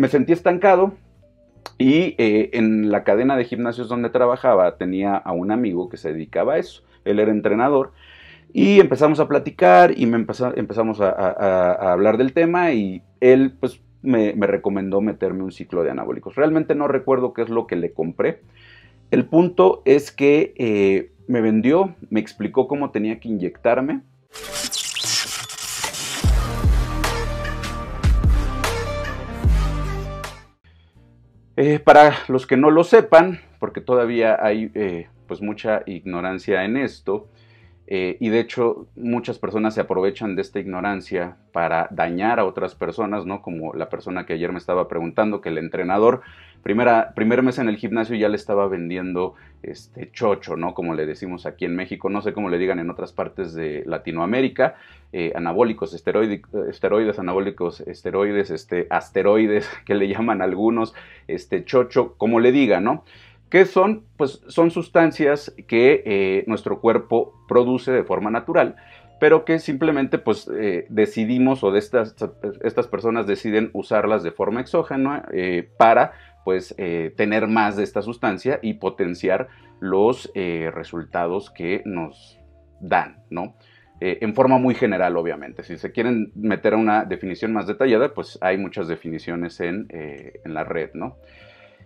me sentí estancado y eh, en la cadena de gimnasios donde trabajaba tenía a un amigo que se dedicaba a eso. Él era entrenador y empezamos a platicar y me empezamos a, hablar del tema y él pues me, recomendó meterme un ciclo de anabólicos. Realmente no recuerdo qué es lo que le compré. El punto es que eh, me vendió, me explicó cómo tenía que inyectarme. Eh, para los que no lo sepan, porque todavía hay eh, pues mucha ignorancia en esto, eh, y de hecho, muchas personas se aprovechan de esta ignorancia para dañar a otras personas, ¿no? Como la persona que ayer me estaba preguntando, que el entrenador, primera, primer mes en el gimnasio ya le estaba vendiendo este chocho, ¿no? Como le decimos aquí en México, no sé cómo le digan en otras partes de Latinoamérica, eh, anabólicos, esteroides, esteroides, anabólicos, esteroides, este, asteroides, que le llaman algunos, este chocho, como le digan, ¿no? ¿Qué son? Pues son sustancias que eh, nuestro cuerpo produce de forma natural, pero que simplemente pues eh, decidimos o estas, estas personas deciden usarlas de forma exógena para pues tener más de esta sustancia y potenciar los resultados que nos dan, ¿no? en forma muy general, obviamente. Si se quieren meter a una definición más detallada, pues hay muchas definiciones en, en la red, ¿no?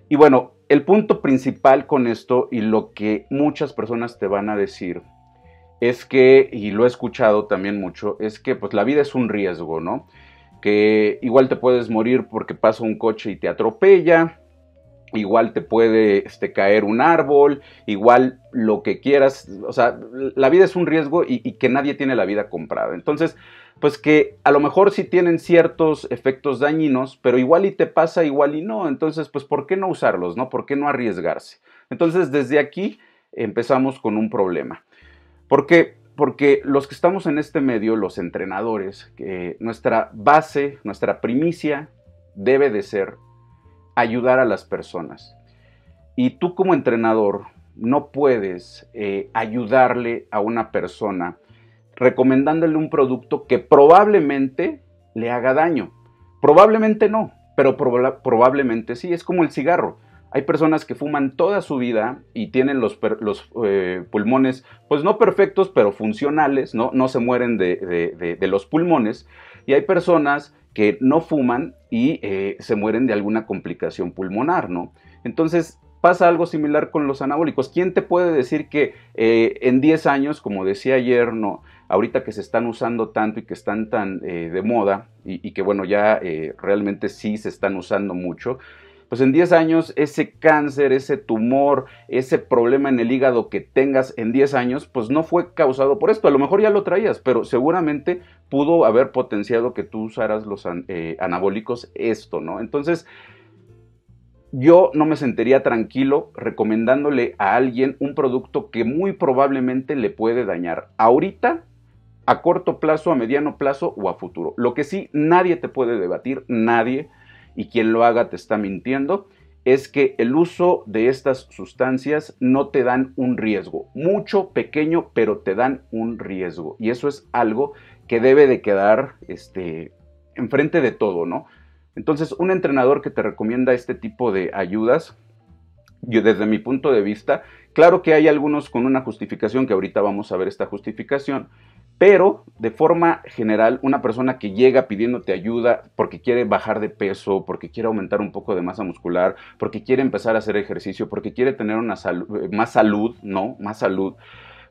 Y bueno, el punto principal con esto y lo que muchas personas te van a decir es que, y lo he escuchado también mucho, es que pues la vida es un riesgo, ¿no? Que igual te puedes morir porque pasa un coche y te atropella, igual te puede este, caer un árbol, igual lo que quieras, o sea, la vida es un riesgo y, que nadie tiene la vida comprada. Entonces, pues que a lo mejor sí tienen ciertos efectos dañinos, pero igual y te pasa, igual y no. Entonces, pues, ¿por qué no usarlos, no? ¿Por qué no arriesgarse? Entonces, desde aquí empezamos con un problema. ¿Por qué? Porque los que estamos en este medio, los entrenadores, que nuestra base, nuestra primicia debe de ser ayudar a las personas. Y tú como entrenador no puedes eh, ayudarle a una persona recomendándole un producto que probablemente le haga daño. Probablemente no, pero probablemente sí. Es como el cigarro. Hay personas que fuman toda su vida y tienen los, eh, pulmones, pues no perfectos, pero funcionales, no, no se mueren de, los pulmones. Y hay personas que no fuman y eh, se mueren de alguna complicación pulmonar, ¿no? Entonces, pasa algo similar con los anabólicos. ¿Quién te puede decir que eh, en 10 años, como decía ayer, no, ahorita que se están usando tanto y que están tan eh, de moda y, que bueno, ya realmente sí se están usando mucho, pues en 10 años ese cáncer, ese tumor, ese problema en el hígado que tengas en 10 años, pues no fue causado por esto. A lo mejor ya lo traías, pero seguramente pudo haber potenciado que tú usaras los eh, anabólicos esto, ¿no? Entonces, yo no me sentiría tranquilo recomendándole a alguien un producto que muy probablemente le puede dañar. Ahorita a corto plazo, a mediano plazo o a futuro. Lo que sí nadie te puede debatir, nadie, y quien lo haga te está mintiendo, es que el uso de estas sustancias no te dan un riesgo, mucho, pequeño, pero te dan un riesgo. Y eso es algo que debe de quedar este, enfrente de todo, ¿no? Entonces, un entrenador que te recomienda este tipo de ayudas, yo desde mi punto de vista, claro que hay algunos con una justificación, que ahorita vamos a ver esta justificación, pero de forma general, una persona que llega pidiéndote ayuda porque quiere bajar de peso, porque quiere aumentar un poco de masa muscular, porque quiere empezar a hacer ejercicio, porque quiere tener una eh, más salud, ¿no? Más salud,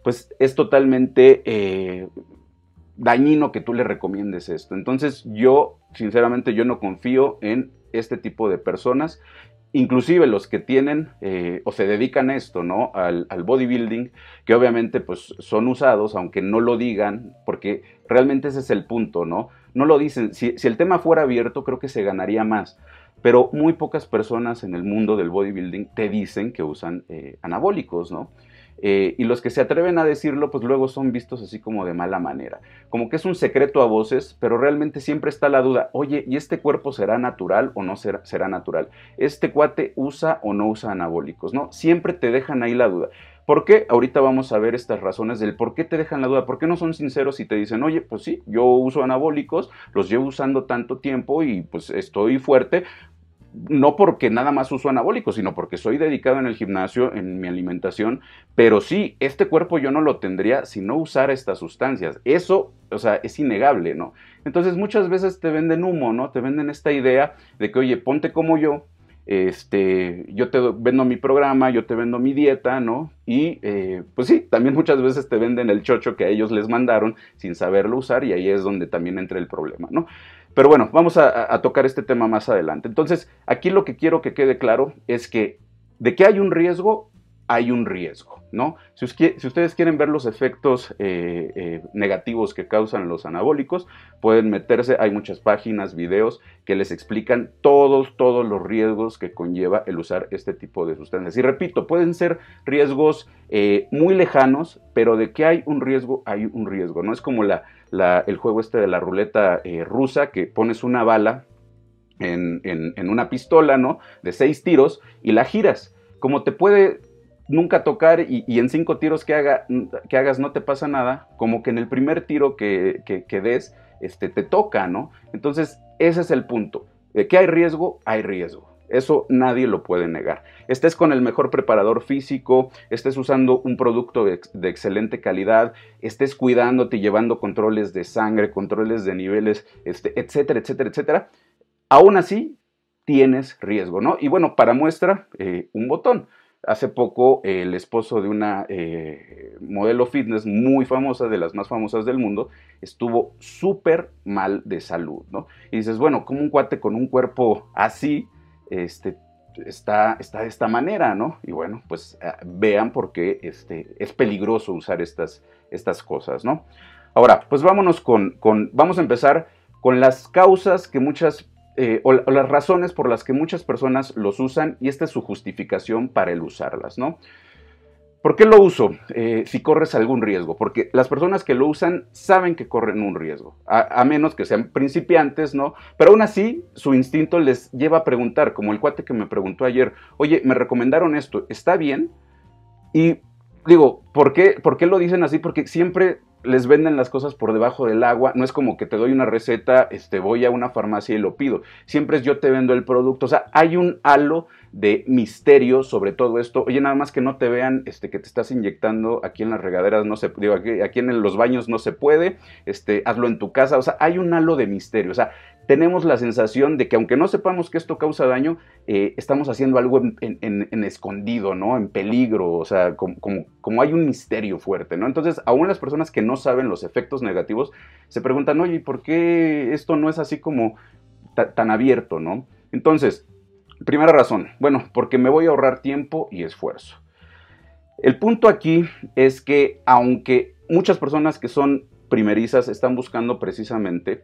pues es totalmente eh, dañino que tú le recomiendes esto. Entonces yo, sinceramente, yo no confío en este tipo de personas inclusive los que tienen eh, o se dedican a esto, ¿no? Al, bodybuilding, que obviamente pues son usados, aunque no lo digan, porque realmente ese es el punto, ¿no? No lo dicen, si, el tema fuera abierto creo que se ganaría más, pero muy pocas personas en el mundo del bodybuilding te dicen que usan eh, anabólicos, ¿no? Eh, y los que se atreven a decirlo, pues luego son vistos así como de mala manera. Como que es un secreto a voces, pero realmente siempre está la duda, oye, ¿y este cuerpo será natural o no será, natural? ¿Este cuate usa o no usa anabólicos? ¿No? Siempre te dejan ahí la duda. ¿Por qué? Ahorita vamos a ver estas razones del por qué te dejan la duda, por qué no son sinceros y te dicen, oye, pues sí, yo uso anabólicos, los llevo usando tanto tiempo y pues estoy fuerte, no porque nada más uso anabólicos, sino porque soy dedicado en el gimnasio, en mi alimentación, pero sí, este cuerpo yo no lo tendría si no usara estas sustancias. Eso, o sea, es innegable, ¿no? Entonces muchas veces te venden humo, ¿no? Te venden esta idea de que, oye, ponte como yo, este, yo te vendo mi programa, yo te vendo mi dieta, ¿no? Y eh, pues sí, también muchas veces te venden el chocho que a ellos les mandaron sin saberlo usar y ahí es donde también entra el problema, ¿no? Pero bueno, vamos a, tocar este tema más adelante. Entonces, aquí lo que quiero que quede claro es que de que hay un riesgo, hay un riesgo, ¿no? Si, ustedes quieren ver los efectos eh, eh, negativos que causan los anabólicos, pueden meterse, hay muchas páginas, videos que les explican todos, todos los riesgos que conlleva el usar este tipo de sustancias. Y repito, pueden ser riesgos eh, muy lejanos, pero de que hay un riesgo, hay un riesgo, ¿no? Es como la, el juego este de la ruleta rusa, que pones una bala en, una pistola, ¿no? De seis tiros y la giras. Como te puede nunca tocar y, en cinco tiros que, haga, que, hagas no te pasa nada, como que en el primer tiro que, que, des, este, te toca, ¿no? Entonces, ese es el punto. De que hay riesgo, hay riesgo. Eso nadie lo puede negar. Estés con el mejor preparador físico, estés usando un producto de, excelente calidad, estés cuidándote y llevando controles de sangre, controles de niveles, este, etcétera, etcétera, etcétera. Aún así, tienes riesgo, ¿no? Y bueno, para muestra, eh, un botón. Hace poco el esposo de una eh, modelo fitness muy famosa, de las más famosas del mundo, estuvo súper mal de salud, ¿no? Y dices, bueno, como un cuate con un cuerpo así, este, está, está de esta manera, ¿no? Y bueno, pues eh, vean por qué este, es peligroso usar estas, estas cosas, ¿no? Ahora, pues vámonos con, con, vamos a empezar con las causas que muchas eh, o, las razones por las que muchas personas los usan y esta es su justificación para el usarlas, ¿no? ¿Por qué lo uso eh, si corres algún riesgo? Porque las personas que lo usan saben que corren un riesgo, a, menos que sean principiantes, ¿no? Pero aún así, su instinto les lleva a preguntar, como el cuate que me preguntó ayer, oye, me recomendaron esto, ¿está bien? Y digo, ¿por qué, ¿por qué lo dicen así? Porque siempre les venden las cosas por debajo del agua, no es como que te doy una receta, este, voy a una farmacia y lo pido, siempre es yo te vendo el producto, o sea, hay un halo de misterio sobre todo esto, oye, nada más que no te vean este, que te estás inyectando aquí en las regaderas, no se, digo, aquí, aquí en los baños no se puede, este, hazlo en tu casa, o sea, hay un halo de misterio, o sea, tenemos la sensación de que aunque no sepamos que esto causa daño, eh, estamos haciendo algo en, escondido, ¿no? En peligro, o sea, como, como, hay un misterio fuerte, ¿no? Entonces, aún las personas que no saben los efectos negativos se preguntan, oye, ¿por qué esto no es así como tan abierto, ¿no? Entonces, primera razón, bueno, porque me voy a ahorrar tiempo y esfuerzo. El punto aquí es que aunque muchas personas que son primerizas están buscando precisamente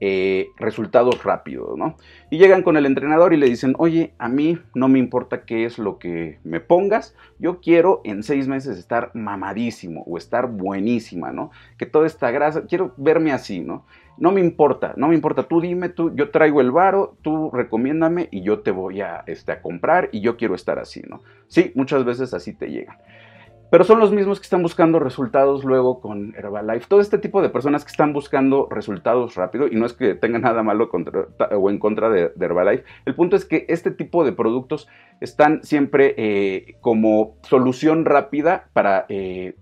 eh, resultados rápidos, ¿no? Y llegan con el entrenador y le dicen, oye, a mí no me importa qué es lo que me pongas, yo quiero en seis meses estar mamadísimo o estar buenísima, ¿no? Que toda esta grasa, quiero verme así, ¿no? No me importa, no me importa, tú dime, tú, yo traigo el varo, tú recomiéndame y yo te voy a, este, a comprar y yo quiero estar así, ¿no? Sí, muchas veces así te llegan pero son los mismos que están buscando resultados luego con Herbalife. Todo este tipo de personas que están buscando resultados rápido, y no es que tenga nada malo o en contra de, Herbalife, el punto es que este tipo de productos están siempre eh, como solución rápida para, eh,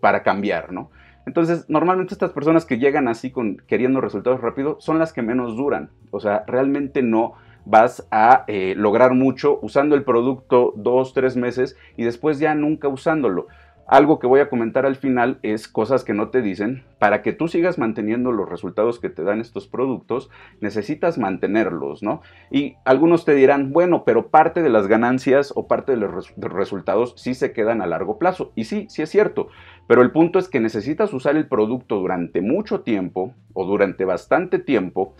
para cambiar, ¿no? Entonces, normalmente estas personas que llegan así con queriendo resultados rápidos son las que menos duran. O sea, realmente no vas a eh, lograr mucho usando el producto dos, tres meses y después ya nunca usándolo. Algo que voy a comentar al final es cosas que no te dicen. Para que tú sigas manteniendo los resultados que te dan estos productos, necesitas mantenerlos, ¿no? Y algunos te dirán, bueno, pero parte de las ganancias o parte de los resultados sí se quedan a largo plazo. Y sí, sí es cierto. Pero el punto es que necesitas usar el producto durante mucho tiempo o durante bastante tiempo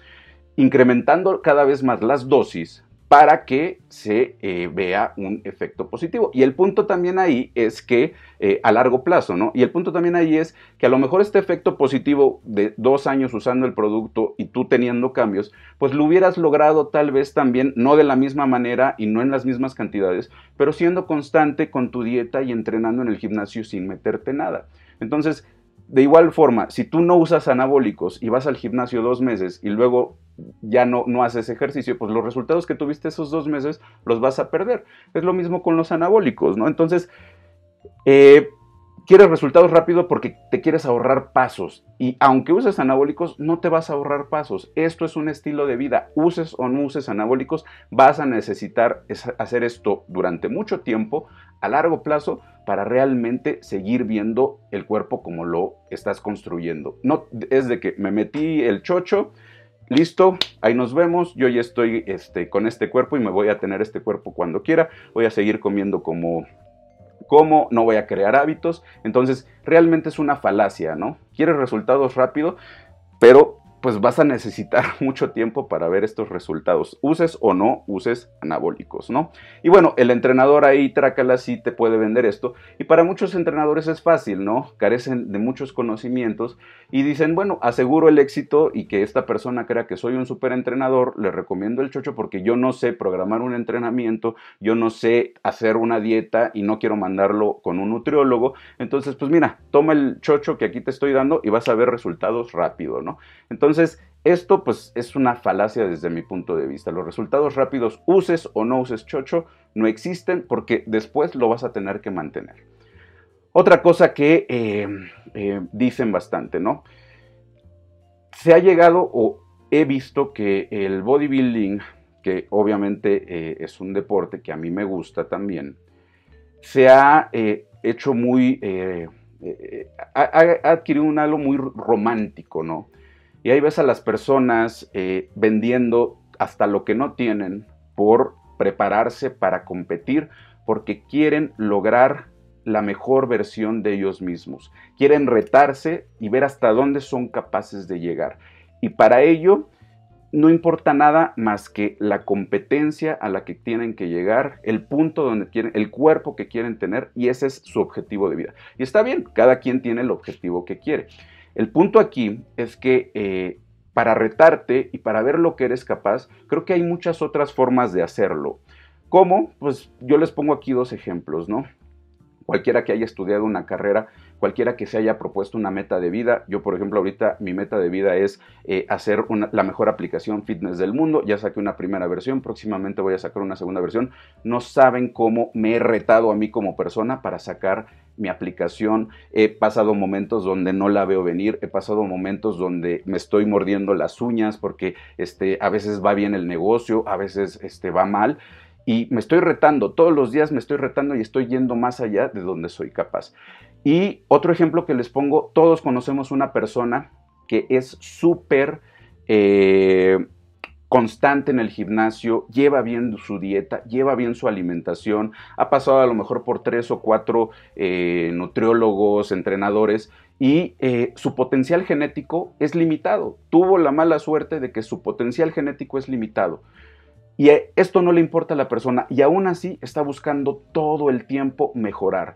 incrementando cada vez más las dosis para que se eh, vea un efecto positivo. Y el punto también ahí es que eh, a largo plazo, ¿no? Y el punto también ahí es que a lo mejor este efecto positivo de dos años usando el producto y tú teniendo cambios, pues lo hubieras logrado tal vez también, no de la misma manera y no en las mismas cantidades, pero siendo constante con tu dieta y entrenando en el gimnasio sin meterte nada. Entonces, de igual forma, si tú no usas anabólicos y vas al gimnasio dos meses y luego ya no, no haces ejercicio, pues los resultados que tuviste esos dos meses los vas a perder. Es lo mismo con los anabólicos, ¿no? Entonces, eh, quieres resultados rápidos porque te quieres ahorrar pasos. Y aunque uses anabólicos, no te vas a ahorrar pasos. Esto es un estilo de vida. Uses o no uses anabólicos, vas a necesitar hacer esto durante mucho tiempo, a largo plazo, para realmente seguir viendo el cuerpo como lo estás construyendo. No es de que me metí el chocho, listo, ahí nos vemos, yo ya estoy este, con este cuerpo y me voy a tener este cuerpo cuando quiera, voy a seguir comiendo como cómo, no voy a crear hábitos. Entonces, realmente es una falacia, ¿no? Quieres resultados rápido, pero pues vas a necesitar mucho tiempo para ver estos resultados, uses o no uses anabólicos, ¿no? Y bueno, el entrenador ahí, Trácala, sí te puede vender esto, y para muchos entrenadores es fácil, ¿no? Carecen de muchos conocimientos y dicen, bueno, aseguro el éxito y que esta persona crea que soy un súper entrenador, le recomiendo el chocho porque yo no sé programar un entrenamiento, yo no sé hacer una dieta y no quiero mandarlo con un nutriólogo, entonces pues mira, toma el chocho que aquí te estoy dando y vas a ver resultados rápido, ¿no? Entonces, entonces, esto pues es una falacia desde mi punto de vista. Los resultados rápidos, uses o no uses chocho, no existen porque después lo vas a tener que mantener. Otra cosa que eh, eh, dicen bastante, ¿no? Se ha llegado o he visto que el bodybuilding, que obviamente eh, es un deporte que a mí me gusta también, se ha hecho muy... ha, ha adquirido un halo muy romántico, ¿no? Y ahí ves a las personas eh, vendiendo hasta lo que no tienen por prepararse para competir, porque quieren lograr la mejor versión de ellos mismos. Quieren retarse y ver hasta dónde son capaces de llegar. Y para ello no importa nada más que la competencia a la que tienen que llegar, el punto donde quieren, el cuerpo que quieren tener y ese es su objetivo de vida. Y está bien, cada quien tiene el objetivo que quiere. El punto aquí es que eh, para retarte y para ver lo que eres capaz, creo que hay muchas otras formas de hacerlo. ¿Cómo? Pues yo les pongo aquí dos ejemplos, ¿no? Cualquiera que haya estudiado una carrera cualquiera que se haya propuesto una meta de vida. Yo, por ejemplo, ahorita mi meta de vida es eh, hacer la mejor aplicación fitness del mundo. Ya saqué una primera versión, próximamente voy a sacar una segunda versión. No saben cómo me he retado a mí como persona para sacar mi aplicación. He pasado momentos donde no la veo venir, he pasado momentos donde me estoy mordiendo las uñas porque este, a veces va bien el negocio, a veces este, va mal y me estoy retando, todos los días me estoy retando y estoy yendo más allá de donde soy capaz. Y otro ejemplo que les pongo, todos conocemos una persona que es súper eh, constante en el gimnasio, lleva bien su dieta, lleva bien su alimentación, ha pasado a lo mejor por tres o cuatro eh, nutriólogos, entrenadores, y eh, su potencial genético es limitado. Tuvo la mala suerte de que su potencial genético es limitado. Y esto no le importa a la persona y aún así está buscando todo el tiempo mejorar.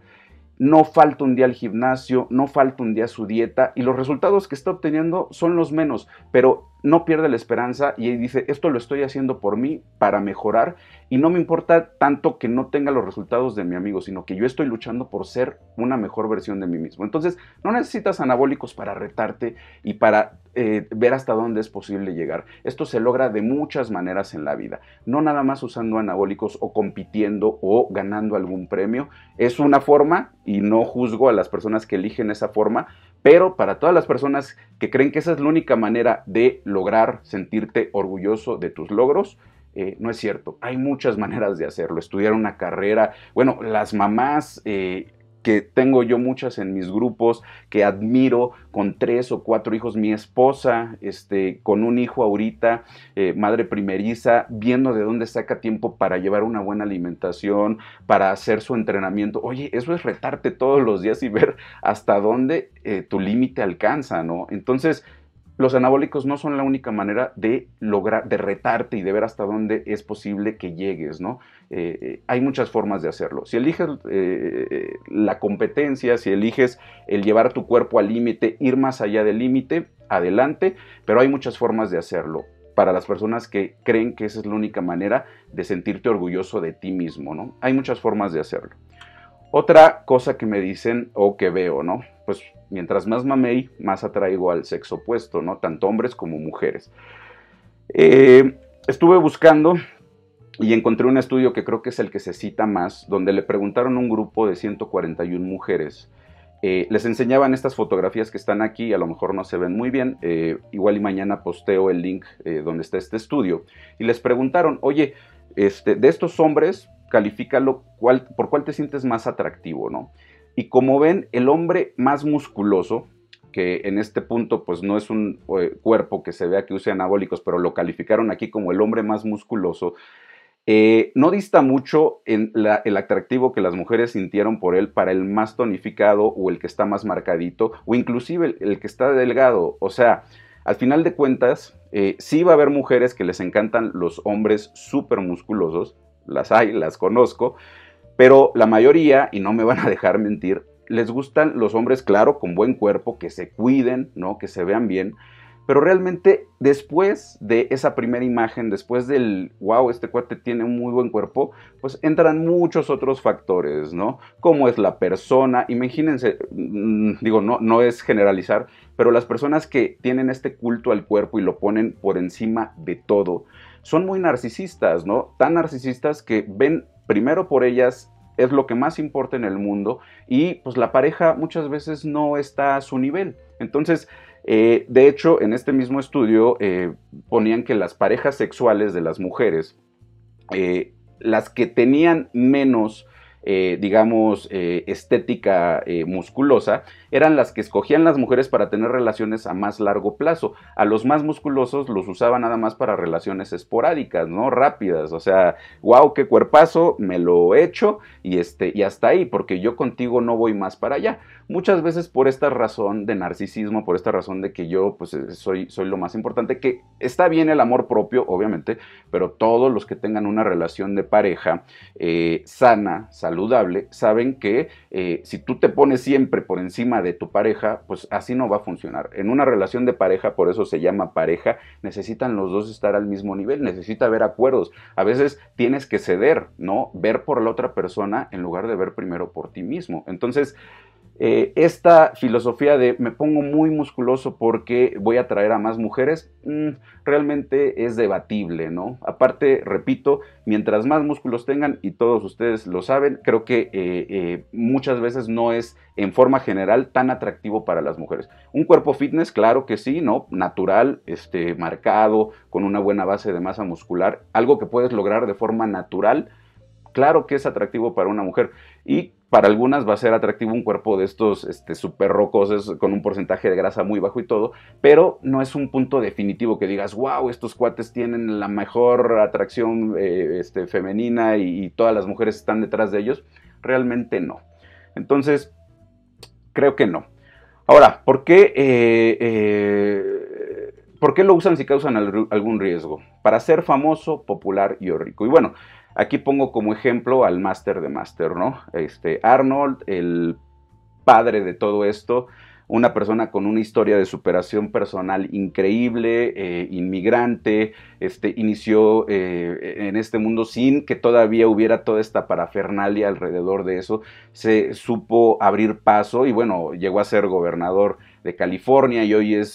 No falta un día al gimnasio, no falta un día a su dieta y los resultados que está obteniendo son los menos, pero no pierde la esperanza y dice, esto lo estoy haciendo por mí, para mejorar, y no me importa tanto que no tenga los resultados de mi amigo, sino que yo estoy luchando por ser una mejor versión de mí mismo. Entonces, no necesitas anabólicos para retarte y para eh, ver hasta dónde es posible llegar. Esto se logra de muchas maneras en la vida, no nada más usando anabólicos o compitiendo o ganando algún premio. Es una forma, y no juzgo a las personas que eligen esa forma, pero para todas las personas que creen que esa es la única manera de lograr sentirte orgulloso de tus logros, eh, no es cierto. Hay muchas maneras de hacerlo. Estudiar una carrera. Bueno, las mamás eh, que tengo yo muchas en mis grupos, que admiro con tres o cuatro hijos, mi esposa, este, con un hijo ahorita, eh, madre primeriza, viendo de dónde saca tiempo para llevar una buena alimentación, para hacer su entrenamiento. Oye, eso es retarte todos los días y ver hasta dónde eh, tu límite alcanza, ¿no? Entonces, los anabólicos no son la única manera de lograr, de retarte y de ver hasta dónde es posible que llegues, ¿no? Eh, eh, hay muchas formas de hacerlo. Si eliges eh, la competencia, si eliges el llevar tu cuerpo al límite, ir más allá del límite, adelante, pero hay muchas formas de hacerlo para las personas que creen que esa es la única manera de sentirte orgulloso de ti mismo, ¿no? Hay muchas formas de hacerlo. Otra cosa que me dicen o que veo, ¿no? Pues mientras más mamey, más atraigo al sexo opuesto, ¿no? Tanto hombres como mujeres. Eh, estuve buscando y encontré un estudio que creo que es el que se cita más, donde le preguntaron a un grupo de 141 mujeres. Eh, les enseñaban estas fotografías que están aquí, a lo mejor no se ven muy bien, eh, igual y mañana posteo el link donde está este estudio, y les preguntaron, oye, este, de estos hombres, califícalo, ¿por cuál te sientes más atractivo? ¿no? Y como ven, el hombre más musculoso, que en este punto pues no es un cuerpo que se vea que use anabólicos, pero lo calificaron aquí como el hombre más musculoso, eh, no dista mucho en el atractivo que las mujeres sintieron por él para el más tonificado o el que está más marcadito o inclusive el, que está delgado. O sea, al final de cuentas, eh, sí va a haber mujeres que les encantan los hombres súper musculosos, las hay, las conozco, pero la mayoría, y no me van a dejar mentir, les gustan los hombres, claro, con buen cuerpo, que se cuiden, ¿no? que se vean bien, pero realmente después de esa primera imagen, después del, wow, este cuate tiene un muy buen cuerpo, pues entran muchos otros factores, ¿no? Cómo es la persona, imagínense, mm, digo, no, no es generalizar, pero las personas que tienen este culto al cuerpo y lo ponen por encima de todo, son muy narcisistas, ¿no? Tan narcisistas que ven primero por ellas es lo que más importa en el mundo y pues la pareja muchas veces no está a su nivel. Entonces, eh, de hecho, en este mismo estudio eh, ponían que las parejas sexuales de las mujeres, eh, las que tenían menos digamos, estética musculosa, eran las que escogían las mujeres para tener relaciones a más largo plazo. A los más musculosos los usaban nada más para relaciones esporádicas, ¿no? Rápidas, o sea, wow, qué cuerpazo, me lo he hecho y, este, y hasta ahí, porque yo contigo no voy más para allá. Muchas veces por esta razón de narcisismo, por esta razón de que yo pues soy, soy lo más importante, que está bien el amor propio, obviamente, pero todos los que tengan una relación de pareja sana, sana, saludable saben que eh, si tú te pones siempre por encima de tu pareja, pues así no va a funcionar. En una relación de pareja, por eso se llama pareja, necesitan los dos estar al mismo nivel, necesita haber acuerdos. A veces tienes que ceder, ¿no? Ver por la otra persona en lugar de ver primero por ti mismo. Entonces, eh, esta filosofía de me pongo muy musculoso porque voy a atraer a más mujeres, mm, realmente es debatible, ¿no? Aparte, repito, mientras más músculos tengan, y todos ustedes lo saben, creo que eh, eh, muchas veces no es en forma general tan atractivo para las mujeres. Un cuerpo fitness, claro que sí, ¿no? Natural, este, marcado, con una buena base de masa muscular, algo que puedes lograr de forma natural, claro que es atractivo para una mujer. Y para algunas va a ser atractivo un cuerpo de estos este, súper rocosos con un porcentaje de grasa muy bajo y todo, pero no es un punto definitivo que digas, wow, estos cuates tienen la mejor atracción eh, este, femenina y, todas las mujeres están detrás de ellos. Realmente no. Entonces, creo que no. Ahora, ¿por qué, eh, eh, ¿por qué lo usan si causan algún riesgo? Para ser famoso, popular y rico. Y bueno, Aquí pongo como ejemplo al máster de máster, ¿no? Este, Arnold, el padre de todo esto, una persona con una historia de superación personal increíble, eh, inmigrante, este, inició eh, en este mundo sin que todavía hubiera toda esta parafernalia alrededor de eso, se supo abrir paso y bueno, llegó a ser gobernador de California y hoy es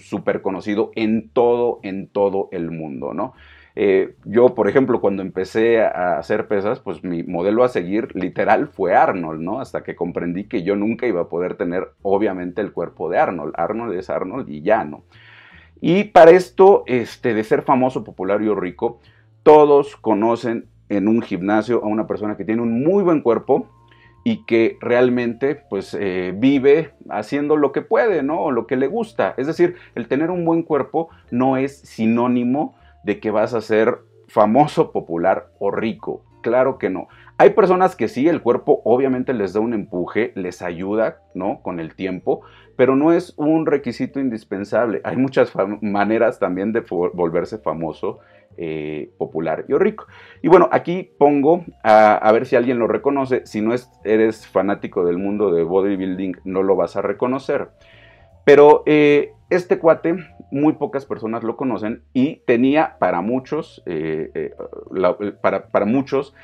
súper este, conocido en todo, en todo el mundo, ¿no? Eh, yo, por ejemplo, cuando empecé a hacer pesas, pues mi modelo a seguir literal fue Arnold, ¿no? Hasta que comprendí que yo nunca iba a poder tener, obviamente, el cuerpo de Arnold. Arnold es Arnold y ya, ¿no? Y para esto, este, de ser famoso, popular y rico, todos conocen en un gimnasio a una persona que tiene un muy buen cuerpo y que realmente pues eh, vive haciendo lo que puede, ¿no? Lo que le gusta. Es decir, el tener un buen cuerpo no es sinónimo de que vas a ser famoso, popular o rico. Claro que no. Hay personas que sí, el cuerpo obviamente les da un empuje, les ayuda, ¿no? Con el tiempo, pero no es un requisito indispensable. Hay muchas maneras también de volverse famoso, eh, popular y rico. Y bueno, aquí pongo a, ver si alguien lo reconoce. Si no eres fanático del mundo de bodybuilding, no lo vas a reconocer. Pero eh, este cuate, muy pocas personas lo conocen y tenía para muchos, eh, eh, para, muchos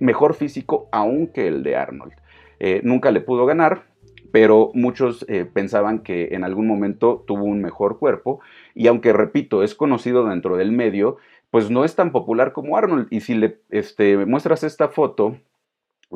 mejor físico aún que el de Arnold. nunca le pudo ganar, pero muchos eh, pensaban que en algún momento tuvo un mejor cuerpo y aunque repito, es conocido dentro del medio, pues no es tan popular como Arnold. Y si le este, muestras esta foto,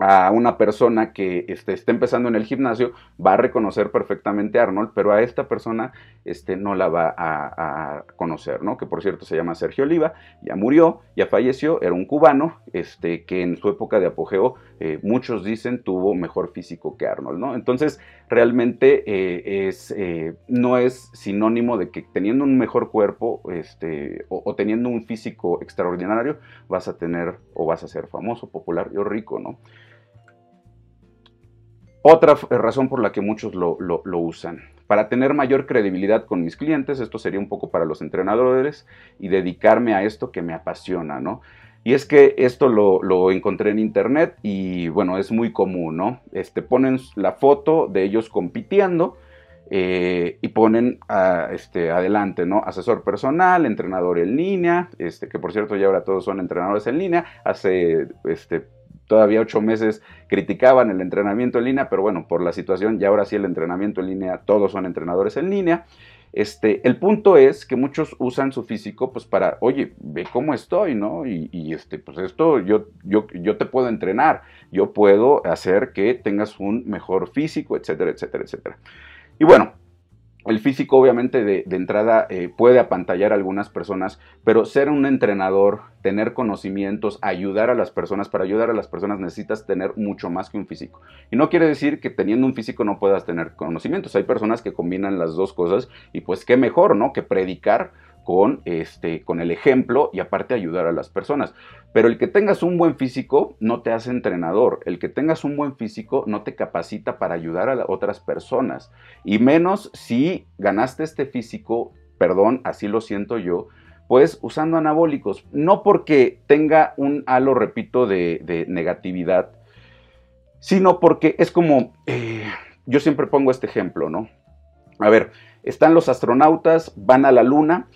a una persona que este, esté empezando en el gimnasio va a reconocer perfectamente a Arnold, pero a esta persona este, no la va a, conocer, ¿no? Que por cierto se llama Sergio Oliva, ya murió, ya falleció, era un cubano, este, que en su época de apogeo eh, muchos dicen tuvo mejor físico que Arnold, ¿no? Entonces realmente eh, es, eh, no es sinónimo de que teniendo un mejor cuerpo este, o, o teniendo un físico extraordinario vas a tener o vas a ser famoso, popular o rico, ¿no? Otra eh, razón por la que muchos lo, usan. Para tener mayor credibilidad con mis clientes, esto sería un poco para los entrenadores y dedicarme a esto que me apasiona, ¿no? Y es que esto lo, encontré en internet y bueno, es muy común, ¿no? Este, ponen la foto de ellos compitiendo eh, y ponen este, adelante, ¿no? Asesor personal, entrenador en línea, este, que por cierto ya ahora todos son entrenadores en línea. Hace este, todavía ocho meses criticaban el entrenamiento en línea, pero bueno, por la situación ya ahora sí el entrenamiento en línea, todos son entrenadores en línea. Este, el punto es que muchos usan su físico pues para, oye, ve cómo estoy, ¿no? Y, este, pues esto yo, yo, yo te puedo entrenar, yo puedo hacer que tengas un mejor físico, etcétera, etcétera, etcétera. Y bueno, el físico obviamente de, entrada eh, puede apantallar a algunas personas, pero ser un entrenador, tener conocimientos, ayudar a las personas, para ayudar a las personas necesitas tener mucho más que un físico. Y no quiere decir que teniendo un físico no puedas tener conocimientos. Hay personas que combinan las dos cosas y pues qué mejor, ¿no? Que predicar con, este, con el ejemplo y aparte ayudar a las personas. Pero el que tengas un buen físico no te hace entrenador. El que tengas un buen físico no te capacita para ayudar a otras personas. Y menos si ganaste este físico, perdón, así lo siento yo, pues usando anabólicos. No porque tenga un halo, repito, de, negatividad, sino porque es como, eh, yo siempre pongo este ejemplo, ¿no? A ver, están los astronautas, van a la luna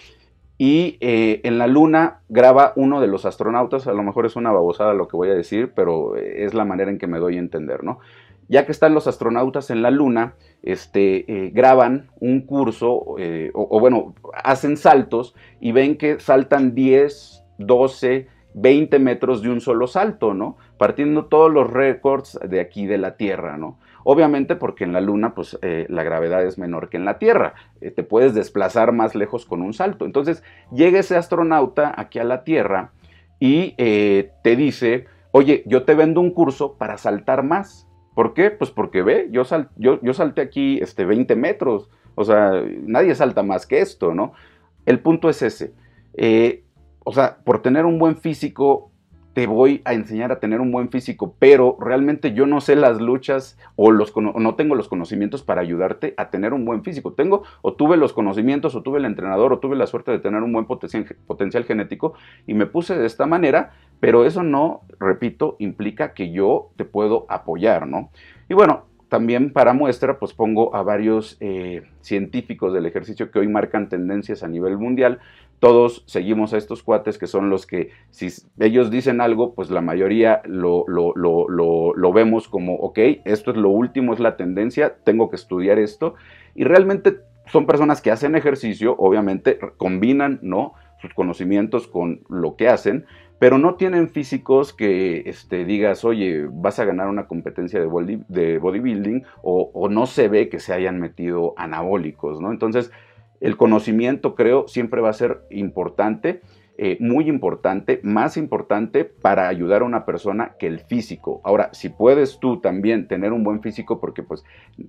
y eh, en la luna graba uno de los astronautas, a lo mejor es una babosada lo que voy a decir, pero eh, es la manera en que me doy a entender, ¿no? Ya que están los astronautas en la luna, este, eh, graban un curso, o, o, bueno, hacen saltos y ven que saltan 10, 12, 20 metros de un solo salto, ¿no? Partiendo todos los récords de aquí de la Tierra, ¿no? Obviamente porque en la Luna pues eh, la gravedad es menor que en la Tierra, eh, te puedes desplazar más lejos con un salto. Entonces llega ese astronauta aquí a la Tierra y eh, te dice, oye, yo te vendo un curso para saltar más. ¿Por qué? Pues porque ve, yo, yo, yo salté aquí este, 20 metros, o sea, nadie salta más que esto, ¿no? El punto es ese. o sea, por tener un buen físico, te voy a enseñar a tener un buen físico, pero realmente yo no sé las luchas o, los, no tengo los conocimientos para ayudarte a tener un buen físico. Tengo o tuve los conocimientos o tuve el entrenador o tuve la suerte de tener un buen potencial, potencial genético y me puse de esta manera, pero eso no, repito, implica que yo te puedo apoyar, ¿no? Y bueno, también para muestra, pues pongo a varios eh, científicos del ejercicio que hoy marcan tendencias a nivel mundial. Todos seguimos a estos cuates que son los que, si ellos dicen algo, pues la mayoría lo, lo, lo, lo vemos como, ok, esto es lo último, es la tendencia, tengo que estudiar esto. Y realmente son personas que hacen ejercicio, obviamente combinan, ¿no? sus conocimientos con lo que hacen, pero no tienen físicos que este, digas, oye, vas a ganar una competencia de, de bodybuilding o, no se ve que se hayan metido anabólicos, ¿no? Entonces, el conocimiento creo siempre va a ser importante, eh, muy importante, más importante para ayudar a una persona que el físico. Ahora, si puedes tú también tener un buen físico, porque pues,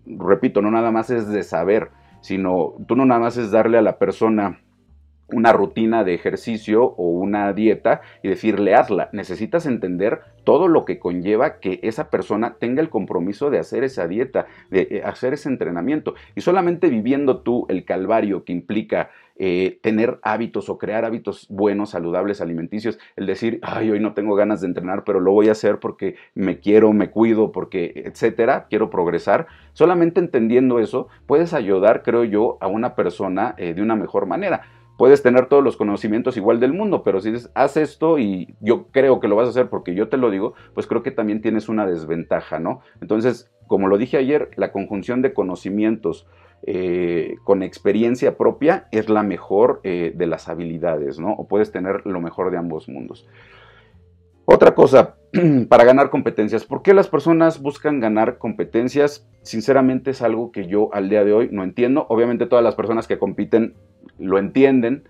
repito, no nada más es de saber, sino tú no nada más es darle a la persona una rutina de ejercicio o una dieta y decirle hazla. Necesitas entender todo lo que conlleva que esa persona tenga el compromiso de hacer esa dieta, de eh, hacer ese entrenamiento. Y solamente viviendo tú el calvario que implica eh, tener hábitos o crear hábitos buenos, saludables, alimenticios, el decir, ay, hoy no tengo ganas de entrenar, pero lo voy a hacer porque me quiero, me cuido, porque, etcétera, quiero progresar. Solamente entendiendo eso, puedes ayudar, creo yo, a una persona eh, de una mejor manera puedes tener todos los conocimientos igual del mundo, pero si dices, haz esto y yo creo que lo vas a hacer porque yo te lo digo, pues creo que también tienes una desventaja, ¿no? Entonces, como lo dije ayer, la conjunción de conocimientos eh, con experiencia propia es la mejor eh, de las habilidades, ¿no? O puedes tener lo mejor de ambos mundos. Otra cosa, para ganar competencias. ¿Por qué las personas buscan ganar competencias? Sinceramente es algo que yo al día de hoy no entiendo. Obviamente todas las personas que compiten lo entienden.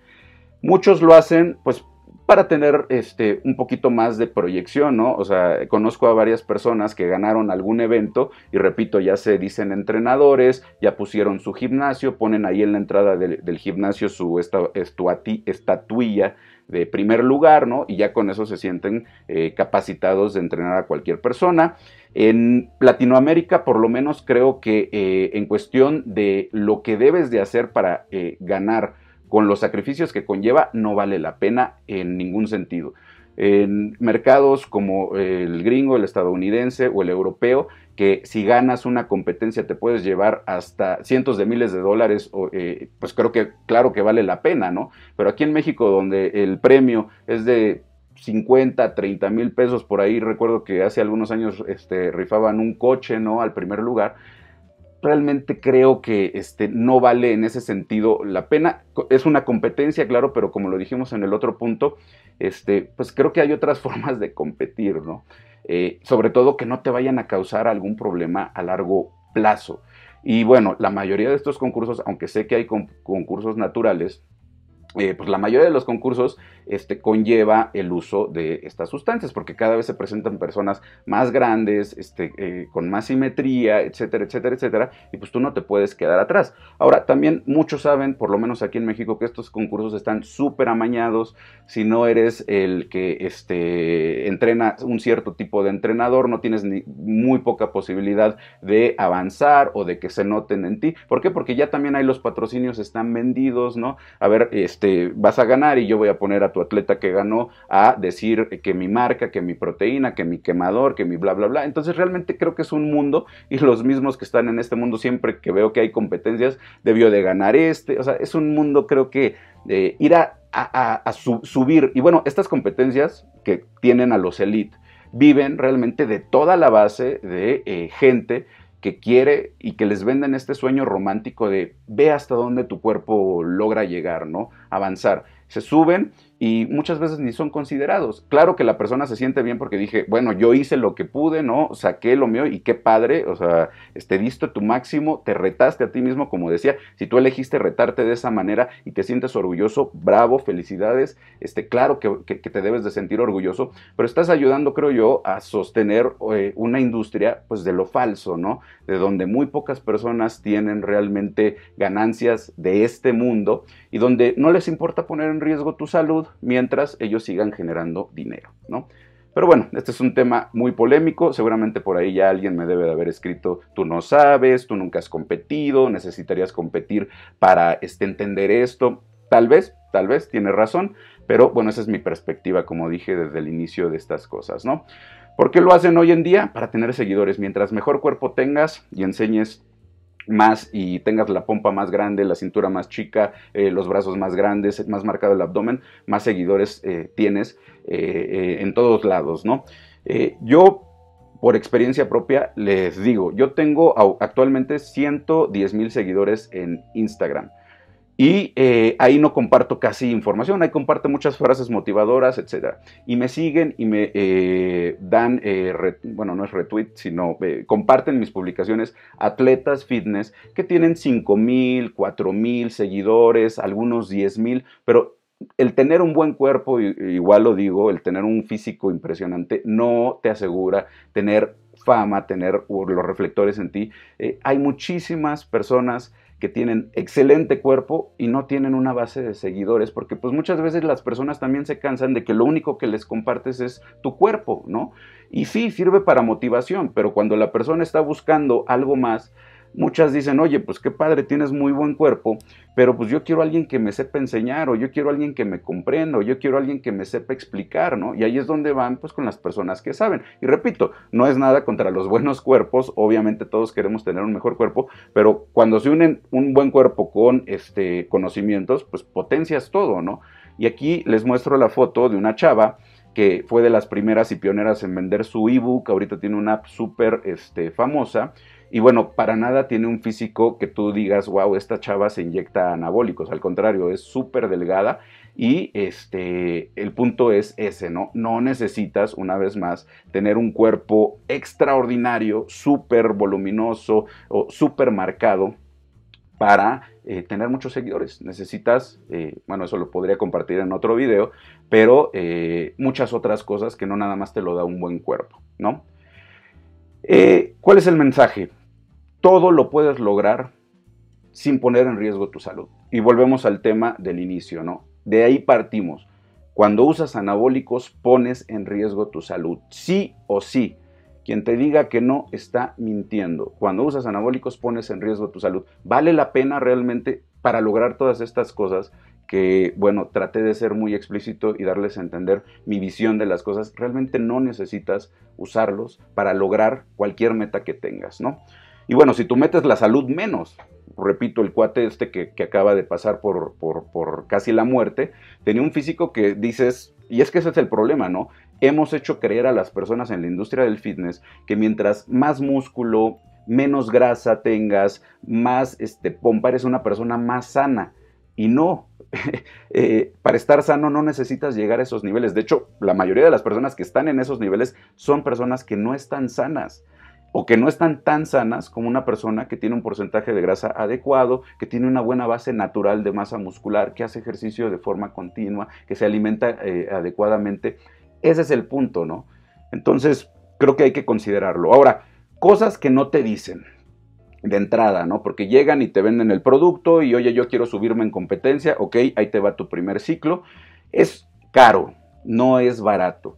Muchos lo hacen pues para tener este, un poquito más de proyección, ¿no? O sea, conozco a varias personas que ganaron algún evento y repito, ya se dicen entrenadores, ya pusieron su gimnasio, ponen ahí en la entrada del, gimnasio su estatuilla de primer lugar, ¿no? Y ya con eso se sienten eh, capacitados de entrenar a cualquier persona. En Latinoamérica, por lo menos creo que eh, en cuestión de lo que debes de hacer para eh, ganar con los sacrificios que conlleva, no vale la pena en ningún sentido. En mercados como el gringo, el estadounidense o el europeo, que si ganas una competencia te puedes llevar hasta cientos de miles de dólares, eh, pues creo que claro que vale la pena, ¿no? Pero aquí en México, donde el premio es de 50, 30 mil pesos por ahí, recuerdo que hace algunos años este, rifaban un coche, ¿no? Al primer lugar realmente creo que este, no vale en ese sentido la pena. Es una competencia, claro, pero como lo dijimos en el otro punto, este, pues creo que hay otras formas de competir, ¿no? Eh, sobre todo que no te vayan a causar algún problema a largo plazo. Y bueno, la mayoría de estos concursos, aunque sé que hay concursos naturales, eh, pues la mayoría de los concursos este, conlleva el uso de estas sustancias, porque cada vez se presentan personas más grandes, este, eh, con más simetría, etcétera, etcétera, etcétera, y pues tú no te puedes quedar atrás. Ahora, también muchos saben, por lo menos aquí en México, que estos concursos están súper amañados. Si no eres el que este, entrena un cierto tipo de entrenador, no tienes ni muy poca posibilidad de avanzar o de que se noten en ti. ¿Por qué? Porque ya también hay los patrocinios están vendidos, ¿no? A ver, este, vas a ganar y yo voy a poner a tu atleta que ganó a decir que mi marca, que mi proteína, que mi quemador, que mi bla, bla, bla. Entonces realmente creo que es un mundo y los mismos que están en este mundo siempre que veo que hay competencias debió de ganar este. O sea, es un mundo creo que de ir a, subir. Y bueno, estas competencias que tienen a los elite viven realmente de toda la base de eh, gente que quiere y que les venden este sueño romántico de ve hasta dónde tu cuerpo logra llegar, ¿no? Avanzar. Se suben y muchas veces ni son considerados. Claro que la persona se siente bien porque dije, bueno, yo hice lo que pude, ¿no? Saqué lo mío y qué padre, o sea, este, diste tu máximo, te retaste a ti mismo, como decía, si tú elegiste retarte de esa manera y te sientes orgulloso, bravo, felicidades, este, claro que, te debes de sentir orgulloso, pero estás ayudando, creo yo, a sostener eh, una industria, pues, de lo falso, ¿no? De donde muy pocas personas tienen realmente ganancias de este mundo y donde no les importa poner en riesgo tu salud, mientras ellos sigan generando dinero, ¿no? Pero bueno, este es un tema muy polémico, seguramente por ahí ya alguien me debe de haber escrito, tú no sabes, tú nunca has competido, necesitarías competir para este, entender esto. Tal vez, tal vez, tiene razón, pero bueno, esa es mi perspectiva, como dije desde el inicio de estas cosas, ¿no? ¿Por qué lo hacen hoy en día? Para tener seguidores. Mientras mejor cuerpo tengas y enseñes más y tengas la pompa más grande, la cintura más chica, eh, los brazos más grandes, más marcado el abdomen, más seguidores eh, tienes eh, en todos lados, ¿no? yo, por experiencia propia, les digo, yo tengo actualmente 110 mil seguidores en Instagram. Y eh, ahí no comparto casi información, ahí comparto muchas frases motivadoras, etc. Y me siguen y me eh, dan, eh, bueno, no es retweet, sino comparten mis publicaciones atletas fitness que tienen 5 mil, 4 mil seguidores, algunos 10 mil, pero el tener un buen cuerpo, igual lo digo, el tener un físico impresionante, no te asegura tener fama, tener los reflectores en ti. hay muchísimas personas que tienen excelente cuerpo y no tienen una base de seguidores, porque pues muchas veces las personas también se cansan de que lo único que les compartes es tu cuerpo, ¿no? Y sí, sirve para motivación, pero cuando la persona está buscando algo más, muchas dicen, oye, pues qué padre, tienes muy buen cuerpo, pero pues yo quiero a alguien que me sepa enseñar, o yo quiero a alguien que me comprenda, o yo quiero a alguien que me sepa explicar, ¿no? Y ahí es donde van, pues, con las personas que saben. Y repito, no es nada contra los buenos cuerpos, obviamente todos queremos tener un mejor cuerpo, pero cuando se unen un buen cuerpo con este, conocimientos, pues potencias todo, ¿no? Y aquí les muestro la foto de una chava que fue de las primeras y pioneras en vender su ebook, ahorita tiene una app súper este, famosa. Y bueno, para nada tiene un físico que tú digas, wow, esta chava se inyecta anabólicos. Al contrario, es súper delgada y este, el punto es ese, ¿no? No necesitas, una vez más, tener un cuerpo extraordinario, súper voluminoso o súper marcado para eh, tener muchos seguidores. Necesitas, eh, bueno, eso lo podría compartir en otro video, pero eh, muchas otras cosas que no nada más te lo da un buen cuerpo, ¿no? ¿Cuál es el mensaje? Todo lo puedes lograr sin poner en riesgo tu salud. Y volvemos al tema del inicio, ¿no? De ahí partimos. Cuando usas anabólicos pones en riesgo tu salud, sí o sí. Quien te diga que no está mintiendo. Cuando usas anabólicos pones en riesgo tu salud. ¿Vale la pena realmente para lograr todas estas cosas? Que, bueno, traté de ser muy explícito y darles a entender mi visión de las cosas. Realmente no necesitas usarlos para lograr cualquier meta que tengas, ¿no? Y bueno, si tú metes la salud menos, repito, el cuate este que, acaba de pasar por, por, casi la muerte, tenía un físico que dices, y es que ese es el problema, ¿no? hemos hecho creer a las personas en la industria del fitness que mientras más músculo, menos grasa tengas, más este, pompa, eres una persona más sana. Y no, eh, para estar sano no necesitas llegar a esos niveles. De hecho, la mayoría de las personas que están en esos niveles son personas que no están sanas o que no están tan sanas como una persona que tiene un porcentaje de grasa adecuado, que tiene una buena base natural de masa muscular, que hace ejercicio de forma continua, que se alimenta eh, adecuadamente ese es el punto, ¿no? Entonces, creo que hay que considerarlo. Ahora, cosas que no te dicen de entrada, ¿no? Porque llegan y te venden el producto y, oye, yo quiero subirme en competencia, ok, ahí te va tu primer ciclo. Es caro, no es barato.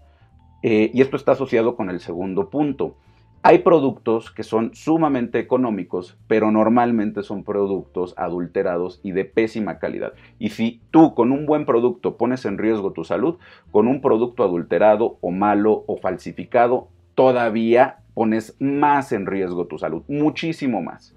Eh, y esto está asociado con el segundo punto. Hay productos que son sumamente económicos, pero normalmente son productos adulterados y de pésima calidad. Y si tú con un buen producto pones en riesgo tu salud, con un producto adulterado o malo o falsificado, todavía pones más en riesgo tu salud, muchísimo más.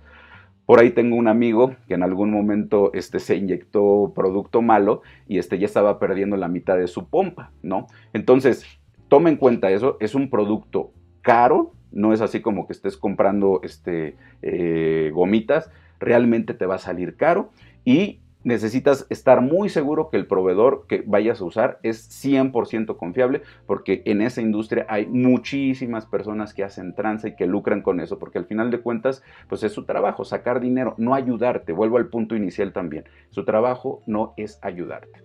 Por ahí tengo un amigo que en algún momento este, se inyectó producto malo y este, ya estaba perdiendo la mitad de su pompa, ¿no? Entonces, toma en cuenta eso, es un producto caro, no es así como que estés comprando este, eh, gomitas, realmente te va a salir caro y necesitas estar muy seguro que el proveedor que vayas a usar es 100% confiable, porque en esa industria hay muchísimas personas que hacen trance y que lucran con eso, porque al final de cuentas, pues es su trabajo, sacar dinero, no ayudarte. Vuelvo al punto inicial también. Su trabajo no es ayudarte.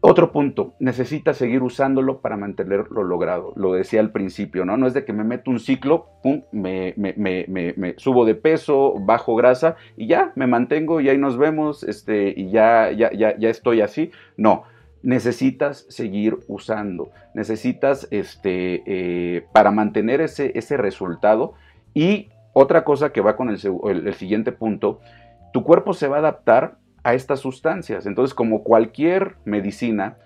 Otro punto, necesitas seguir usándolo para mantenerlo logrado. Lo decía al principio, ¿no? No es de que me meto un ciclo, pum, me, subo de peso, bajo grasa y ya me mantengo y ahí nos vemos este, y ya, ya, ya, ya estoy así. No, necesitas seguir usando. Necesitas, este, eh, para mantener ese, ese resultado. Y otra cosa que va con el, el siguiente punto, tu cuerpo se va a adaptar a estas sustancias. Entonces, como cualquier medicina,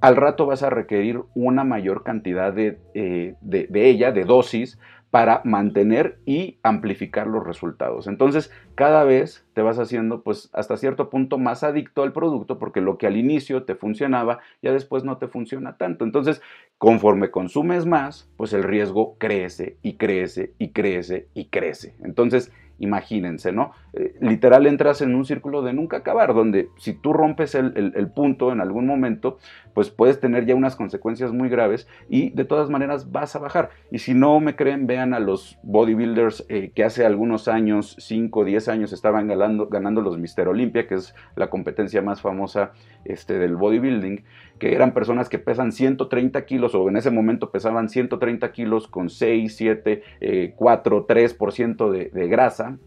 al rato vas a requerir una mayor cantidad de, eh, de, ella, de dosis, para mantener y amplificar los resultados. Entonces, cada vez te vas haciendo, pues, hasta cierto punto más adicto al producto, porque lo que al inicio te funcionaba, ya después no te funciona tanto. Entonces, conforme consumes más, pues el riesgo crece y crece y crece y crece. Entonces, imagínense, ¿no? Eh, literal entras en un círculo de nunca acabar, donde si tú rompes el, punto en algún momento, pues puedes tener ya unas consecuencias muy graves y de todas maneras vas a bajar. Y si no me creen, vean a los bodybuilders eh, que hace algunos años, 5 o 10 años, estaban ganando, ganando los Mister Olympia, que es la competencia más famosa este, del bodybuilding, que eran personas que pesan 130 kilos o en ese momento pesaban 130 kilos con 6, 7, 4, 3% de, de grasa